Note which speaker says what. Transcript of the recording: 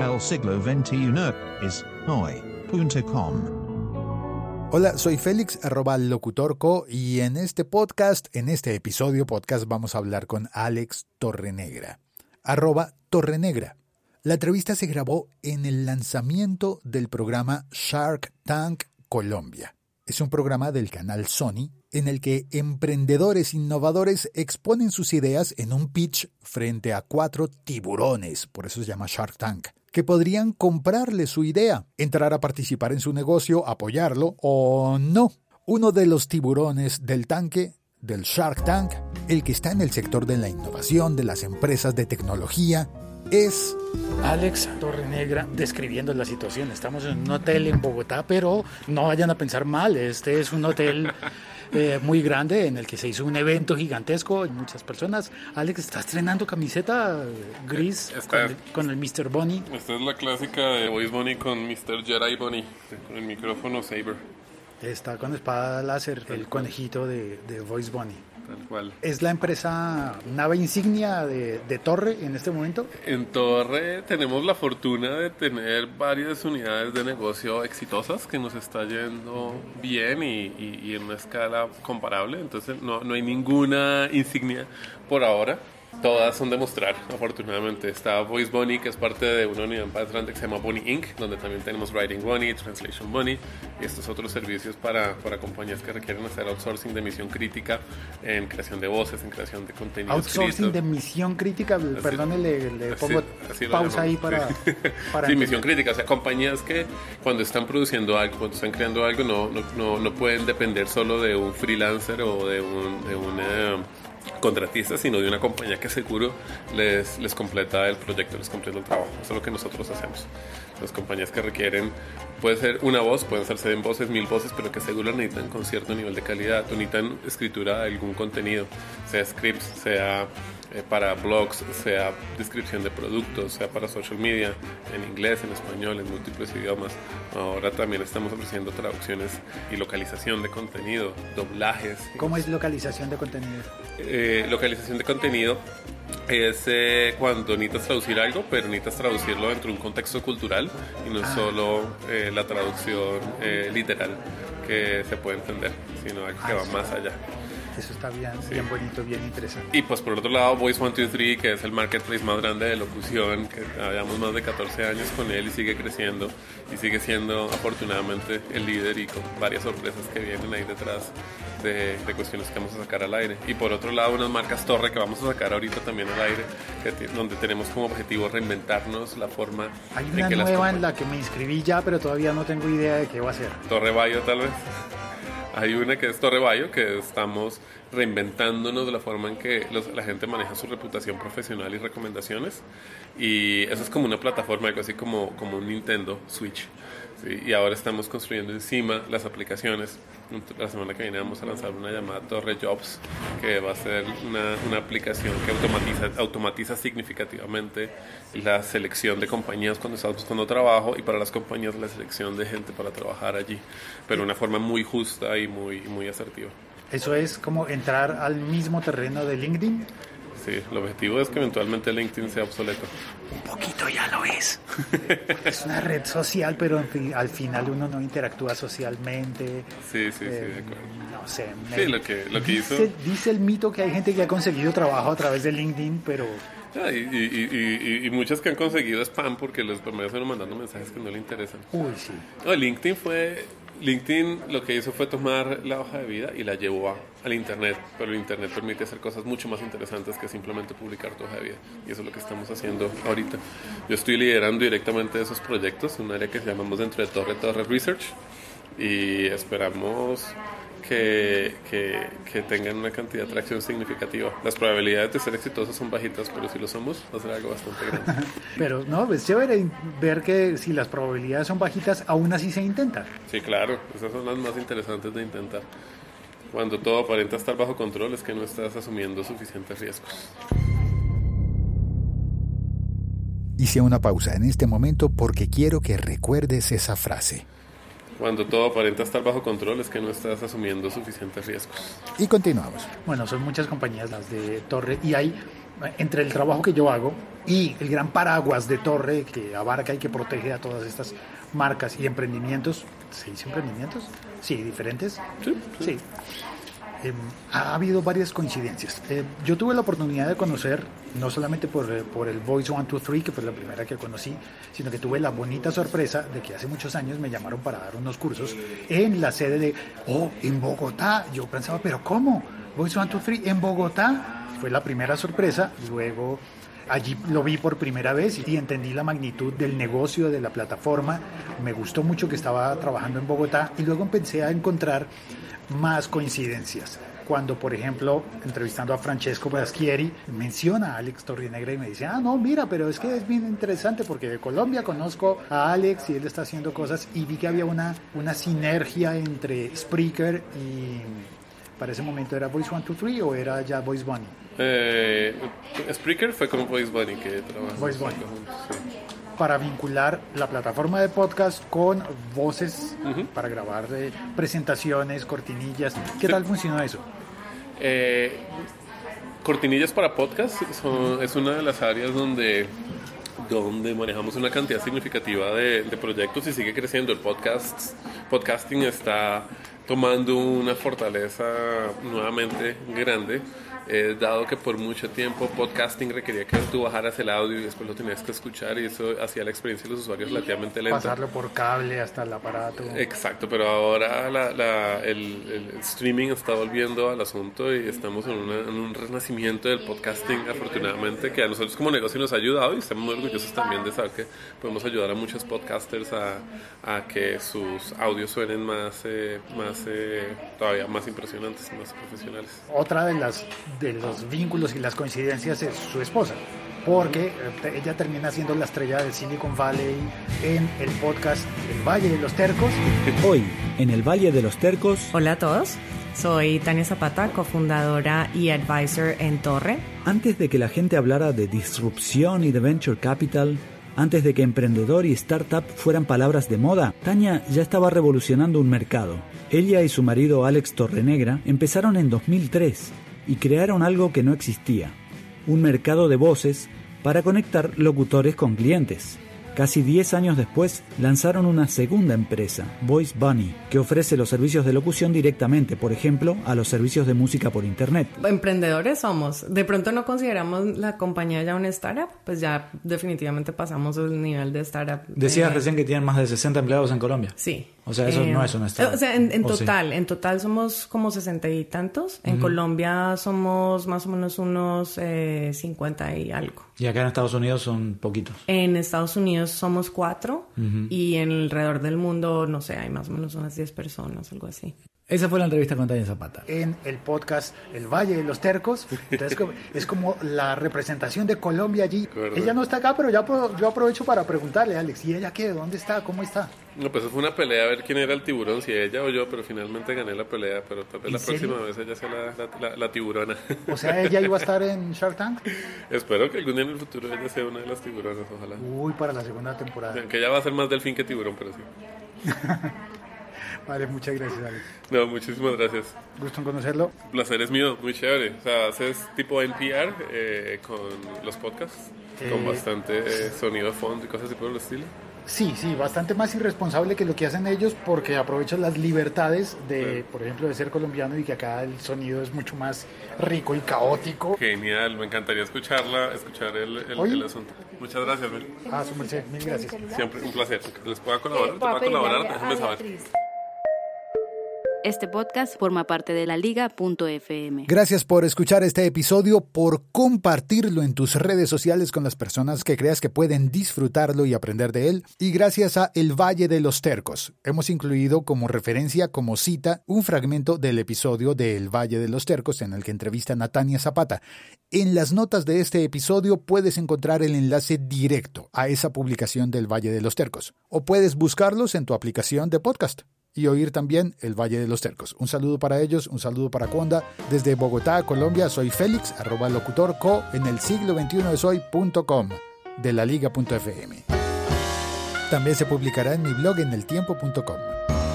Speaker 1: El siglo XXI es hoy.com.
Speaker 2: Hola, soy Félix, arroba locutorco, y en este podcast, en este episodio podcast, vamos a hablar con Alex Torrenegra, arroba Torrenegra. La entrevista se grabó en el lanzamiento del programa Shark Tank Colombia. Es un programa del canal Sony en el que emprendedores innovadores exponen sus ideas en un pitch frente a cuatro tiburones, por eso se llama Shark Tank, que podrían comprarle su idea, entrar a participar en su negocio, apoyarlo o no. Uno de los tiburones del tanque, del Shark Tank, el que está en el sector de la innovación, de las empresas de tecnología, es
Speaker 3: Alex Torrenegra describiendo la situación. Estamos en un hotel en Bogotá, pero no vayan a pensar mal. Este es un hotel eh, muy grande en el que se hizo un evento gigantesco y muchas personas. Alex está estrenando camiseta gris con, el, Mr. Bunny.
Speaker 4: Esta es la clásica de Voice Bunny con Mr. Jedi Bunny, con el micrófono Saber.
Speaker 3: Está con espada láser, el conejito de, de Voice Bunny. ¿Es la empresa nave insignia de, Torre en este momento?
Speaker 4: En Torre tenemos la fortuna de tener varias unidades de negocio exitosas que nos está yendo bien y, en una escala comparable. Entonces no, no hay ninguna insignia por ahora todas son de mostrar, afortunadamente. Está Voice Bunny, que es parte de una unidad más grande que se llama Bunny Inc., donde también tenemos Writing Bunny, Translation Bunny y estos otros servicios para, para compañías que requieren hacer outsourcing de misión crítica en creación de voces, en creación de contenido.
Speaker 3: Outsourcing de misión crítica, perdón, le, pongo pausa ahí para, para.
Speaker 4: sí, misión crítica, o sea, compañías que cuando están produciendo algo, cuando están creando algo, no, no, no, no pueden depender solo de un freelancer o de, un, de una contratistas, sino de una compañía que seguro les, les completa el proyecto, les completa el trabajo. Eso es lo que nosotros hacemos. Las compañías que requieren, puede ser una voz, pueden ser 100 voces, mil voces, pero que seguro necesitan con cierto nivel de calidad, necesitan escritura de algún contenido, sea scripts, sea eh, para blogs, sea descripción de productos, sea para social media, en inglés, en español, en múltiples idiomas. Ahora también estamos ofreciendo traducciones y localización de contenido, doblajes.
Speaker 3: ¿Cómo es localización de contenido?
Speaker 4: Eh, localización de contenido es eh, cuando necesitas traducir algo, pero necesitas traducirlo dentro de un contexto cultural y no ah. solo la traducción literal que se puede entender, sino algo que va más allá.
Speaker 3: Eso está bien, bien bonito, bien interesante.
Speaker 4: Y pues por otro lado, Voice 123, que es el marketplace más grande de locución, que habíamos más de 14 años con él y sigue creciendo y sigue siendo afortunadamente el líder y con varias sorpresas que vienen ahí detrás de, cuestiones que vamos a sacar al aire. Y por otro lado, unas marcas Torre que vamos a sacar ahorita también al aire, donde tenemos como objetivo reinventarnos la forma
Speaker 3: Hay una nueva en la que me inscribí ya, pero todavía no tengo idea de qué va a ser.
Speaker 4: Torre Bayo tal vez. Hay una que es Torre Bayo, que estamos reinventándonos de la forma en que la gente maneja su reputación profesional y recomendaciones. Y eso es como una plataforma, algo así como, como un Nintendo Switch. Y ahora estamos construyendo encima las aplicaciones. La semana que viene vamos a lanzar una llamada Torre Jobs, que va a ser una, una aplicación que automatiza, automatiza significativamente la selección de compañías cuando estás buscando trabajo y para las compañías la selección de gente para trabajar allí, pero de una forma muy justa y muy, muy asertiva.
Speaker 3: ¿Eso es como entrar al mismo terreno de LinkedIn?
Speaker 4: Sí, el objetivo es que eventualmente LinkedIn sea obsoleto.
Speaker 3: Un poquito ya lo es. es una red social, pero al final uno no interactúa socialmente.
Speaker 4: Sí, sí, sí, de
Speaker 3: eh, acuerdo. No sé.
Speaker 4: Sí, lo que, lo que
Speaker 3: dice,
Speaker 4: hizo...
Speaker 3: Dice el mito que hay gente que ha conseguido trabajo a través de LinkedIn, pero...
Speaker 4: Ah, y, y, y, muchas que han conseguido spam porque los fueron mandando mensajes que no le interesan.
Speaker 3: Uy, sí.
Speaker 4: No, LinkedIn fue LinkedIn lo que hizo fue tomar la hoja de vida y la llevó al Internet, pero el Internet permite hacer cosas mucho más interesantes que simplemente publicar tu hoja de vida. Y eso es lo que estamos haciendo ahorita. Yo estoy liderando directamente esos proyectos, un área que llamamos dentro de Torre Torre Research, y esperamos que, que, tengan una cantidad de atracción significativa. Las probabilidades de ser exitosos son bajitas, pero si lo somos, va a ser algo bastante grande.
Speaker 3: pero no, es chévere ver que si las probabilidades son bajitas, aún así se intenta.
Speaker 4: Sí, claro, esas son las más interesantes de intentar. Cuando todo aparenta estar bajo control es que no estás asumiendo suficientes riesgos.
Speaker 2: Hice una pausa en este momento porque quiero que recuerdes esa frase.
Speaker 4: Cuando todo aparenta estar bajo control es que no estás asumiendo suficientes riesgos.
Speaker 2: Y continuamos.
Speaker 3: Bueno, son muchas compañías las de Torre y hay entre el trabajo que yo hago y el gran paraguas de Torre que abarca y que protege a todas estas marcas y emprendimientos. ¿Se dice emprendimientos? Sí, diferentes.
Speaker 4: Sí,
Speaker 3: Sí. Eh, ha habido varias coincidencias. Eh, yo tuve la oportunidad de conocer, no solamente por, eh, por el Voice 123, que fue la primera que conocí, sino que tuve la bonita sorpresa de que hace muchos años me llamaron para dar unos cursos en la sede de, oh, en Bogotá. Yo pensaba, pero ¿cómo? Voice 123 en Bogotá. Fue la primera sorpresa. Luego allí lo vi por primera vez y entendí la magnitud del negocio de la plataforma. Me gustó mucho que estaba trabajando en Bogotá y luego empecé a encontrar más coincidencias. Cuando, por ejemplo, entrevistando a Francesco Braschieri, menciona a Alex Torrinegra y me dice, ah, no, mira, pero es que es bien interesante porque de Colombia conozco a Alex y él está haciendo cosas y vi que había una, una sinergia entre Spreaker y para ese momento era Voice 123 o era ya Voice Bunny.
Speaker 4: Eh, Spreaker fue como Voice Bunny que trabajamos
Speaker 3: Voice Bunny.
Speaker 4: sí.
Speaker 3: para vincular la plataforma de podcast con voces para grabar eh, presentaciones, cortinillas. ¿Qué tal funcionó eso?
Speaker 4: Eh, cortinillas para podcast son- es una de las áreas donde, donde manejamos una cantidad significativa de, de proyectos y sigue creciendo. El podcast, podcasting está tomando una fortaleza nuevamente grande. Eh, dado que por mucho tiempo podcasting requería que tú bajaras el audio y después lo tenías que escuchar y eso hacía la experiencia de los usuarios relativamente lenta.
Speaker 3: Pasarlo por cable hasta el aparato.
Speaker 4: Exacto, pero ahora la- la- el, el streaming está volviendo al asunto y estamos en, una- en un renacimiento del podcasting, afortunadamente, que a nosotros como negocio nos ha ayudado y estamos muy orgullosos también de saber que podemos ayudar a muchos podcasters a, a que sus audios suenen más, eh, más eh, todavía más impresionantes, más profesionales.
Speaker 3: Otra de las de los vínculos y las coincidencias es su esposa, porque eh, ella termina siendo la estrella del Silicon Valley en el podcast El Valle de los Tercos.
Speaker 5: Hoy, en el Valle de los Tercos,
Speaker 6: Hola a todos, soy Tania Zapata, cofundadora y advisor en Torre.
Speaker 5: antes de que la gente hablara de disrupción y de venture capital, antes de que emprendedor y startup fueran palabras de moda, Tania ya estaba revolucionando un mercado. Ella y su marido Alex Torrenegra empezaron en 2003 y crearon algo que no existía, un mercado de voces para conectar locutores con clientes. Casi 10 años después lanzaron una segunda empresa, Voice Bunny, que ofrece los servicios de locución directamente, por ejemplo, a los servicios de música por Internet.
Speaker 6: Emprendedores somos. De pronto no consideramos la compañía ya una startup, pues ya definitivamente pasamos el nivel de startup.
Speaker 7: Decías
Speaker 6: Eh,
Speaker 7: recién que tienen más de 60 empleados en Colombia.
Speaker 6: Sí.
Speaker 7: O sea, eso
Speaker 6: Eh,
Speaker 7: no es una startup.
Speaker 6: O sea, en, en
Speaker 7: ¿O sí?
Speaker 6: total, en total somos como sesenta y tantos. En Colombia somos más o menos unos eh, 50 y algo.
Speaker 7: Y acá en Estados Unidos son poquitos.
Speaker 6: En Estados Unidos somos cuatro y en alrededor del mundo, no sé, hay más o menos unas 10 personas, algo así.
Speaker 7: Esa fue la entrevista con Tania Zapata.
Speaker 3: en el podcast El Valle de los Tercos. Entonces, es como la representación de Colombia allí.
Speaker 4: Acuerdo.
Speaker 3: Ella no está acá, pero ya pro- yo aprovecho para preguntarle, Alex, ¿y ella qué? ¿Dónde está? ¿Cómo está?
Speaker 4: No, pues fue una pelea a ver quién era el tiburón, si ella o yo, pero finalmente gané la pelea, pero tal vez
Speaker 3: ¿En
Speaker 4: la
Speaker 3: serio?
Speaker 4: próxima vez ella sea la, la- la- la tiburona.
Speaker 3: O sea, ella iba a estar en Shark Tank.
Speaker 4: Espero que algún día en el futuro ella sea una de las tiburonas, ojalá.
Speaker 3: Uy, para la segunda temporada.
Speaker 4: Aunque ella va a ser más delfín que tiburón, pero sí.
Speaker 3: Vale, muchas gracias, Alex.
Speaker 4: No, muchísimas gracias.
Speaker 3: Gusto en conocerlo.
Speaker 4: El placer es mío, muy chévere. O sea, haces tipo NPR eh, con los podcasts, con
Speaker 3: Eh,
Speaker 4: bastante eh, sonido de fondo y cosas así por el estilo.
Speaker 3: Sí, sí, bastante más irresponsable que lo que hacen ellos porque aprovechan las libertades de, por ejemplo, de ser colombiano y que acá el sonido es mucho más rico y caótico.
Speaker 4: Genial, me encantaría escucharla, escuchar el, el, el asunto. Muchas gracias, Mel.
Speaker 3: Ah, su merced, mil gracias.
Speaker 4: Siempre un placer. ¿Les puedo colaborar? ¿Te puedo colaborar? Déjame saber.
Speaker 8: Este podcast forma parte de la liga.fm.
Speaker 2: Gracias por escuchar este episodio, por compartirlo en tus redes sociales con las personas que creas que pueden disfrutarlo y aprender de él. Y gracias a El Valle de los Tercos. Hemos incluido como referencia, como cita, un fragmento del episodio de El Valle de los Tercos en el que entrevista a Natania Zapata. En las notas de este episodio puedes encontrar el enlace directo a esa publicación del Valle de los Tercos. O puedes buscarlos en tu aplicación de podcast y oír también el Valle de los Tercos. Un saludo para ellos, un saludo para Conda. Desde Bogotá, Colombia, soy Félix, arroba locutor co en el siglo 21 de soy.com de la liga.fm. También se publicará en mi blog en eltiempo.com.